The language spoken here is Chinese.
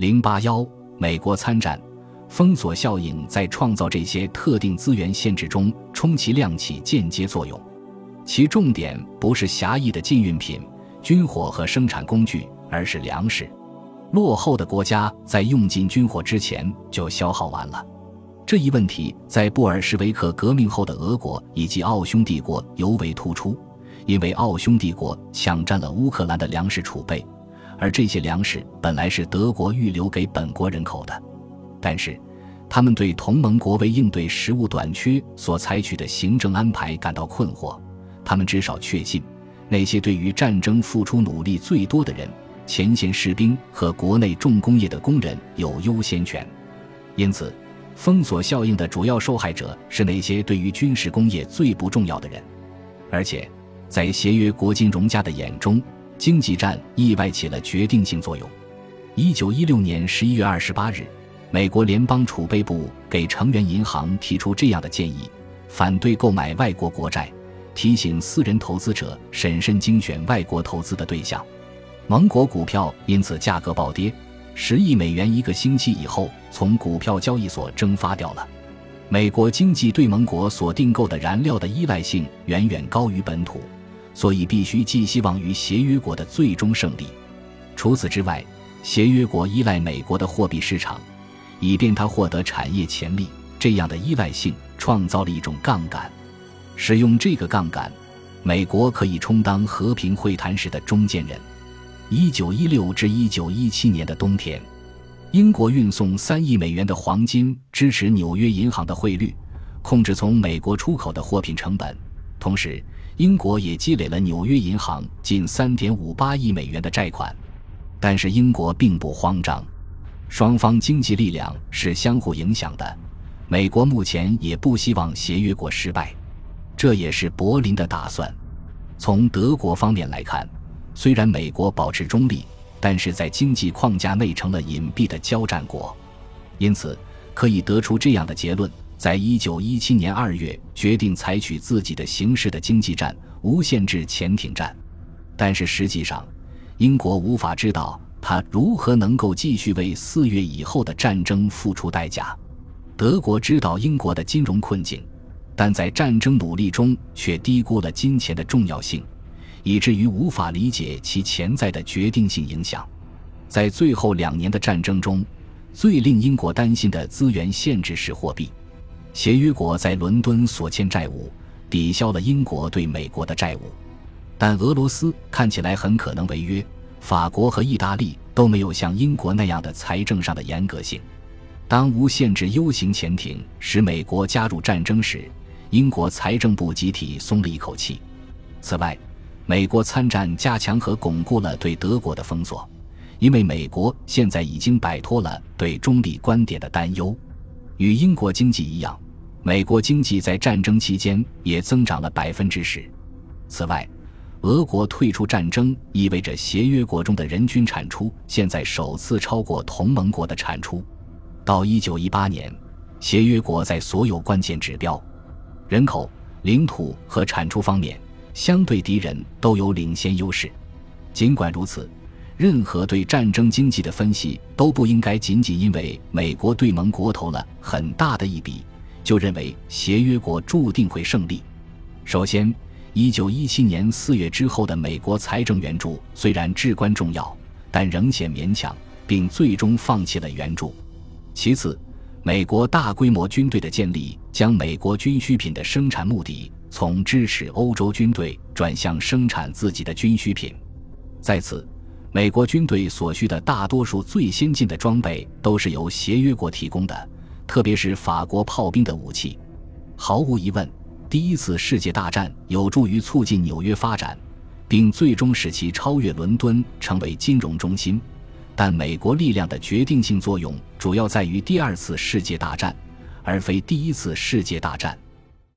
零八幺，美国参战，封锁效应在创造这些特定资源限制中充其量起间接作用，其重点不是狭义的禁运品、军火和生产工具，而是粮食。落后的国家在用尽军火之前就消耗完了。这一问题在布尔什维克革命后的俄国以及奥匈帝国尤为突出，因为奥匈帝国抢占了乌克兰的粮食储备，而这些粮食本来是德国预留给本国人口的。但是，他们对同盟国为应对食物短缺所采取的行政安排感到困惑。他们至少确信，那些对于战争付出努力最多的人——前线士兵和国内重工业的工人——有优先权。因此。封锁效应的主要受害者是那些对于军事工业最不重要的人，而且，在协约国金融家的眼中，经济战意外起了决定性作用。一九一六年十一月二十八日，美国联邦储备部给成员银行提出这样的建议：反对购买外国国债，提醒私人投资者审慎精选外国投资的对象。盟国股票因此价格暴跌。十亿美元一个星期以后从股票交易所蒸发掉了。美国经济对盟国所订购的燃料的依赖性远远高于本土，所以必须寄希望于协约国的最终胜利。除此之外，协约国依赖美国的货币市场，以便它获得产业潜力。这样的依赖性创造了一种杠杆。使用这个杠杆，美国可以充当和平会谈时的中间人。一九一六至一九一七年的冬天，英国运送三亿美元的黄金支持纽约银行的汇率，控制从美国出口的货品成本。同时，英国也积累了纽约银行近三点五八亿美元的债款。但是，英国并不慌张，双方经济力量是相互影响的。美国目前也不希望协约国失败，这也是柏林的打算。从德国方面来看。虽然美国保持中立，但是在经济框架内成了隐蔽的交战国，因此可以得出这样的结论：在一九一七年二月决定采取自己的形式的经济战——无限制潜艇战。但是实际上，英国无法知道他如何能够继续为四月以后的战争付出代价。德国知道英国的金融困境，但在战争努力中却低估了金钱的重要性。以至于无法理解其潜在的决定性影响。在最后两年的战争中，最令英国担心的资源限制是货币。协约国在伦敦所欠债务抵消了英国对美国的债务，但俄罗斯看起来很可能违约。法国和意大利都没有像英国那样的财政上的严格性。当无限制 U 型潜艇使美国加入战争时，英国财政部集体松了一口气。此外，美国参战加强和巩固了对德国的封锁，因为美国现在已经摆脱了对中立观点的担忧。与英国经济一样，美国经济在战争期间也增长了百分之十。此外，俄国退出战争意味着协约国中的人均产出现在首次超过同盟国的产出。到一九一八年，协约国在所有关键指标——人口、领土和产出方面。相对敌人都有领先优势。尽管如此，任何对战争经济的分析都不应该仅仅因为美国对盟国投了很大的一笔，就认为协约国注定会胜利。首先，一九一七年四月之后的美国财政援助虽然至关重要，但仍显勉强，并最终放弃了援助。其次，美国大规模军队的建立将美国军需品的生产目的。从支持欧洲军队转向生产自己的军需品。在此，美国军队所需的大多数最先进的装备都是由协约国提供的，特别是法国炮兵的武器。毫无疑问，第一次世界大战有助于促进纽约发展，并最终使其超越伦敦成为金融中心。但美国力量的决定性作用主要在于第二次世界大战，而非第一次世界大战。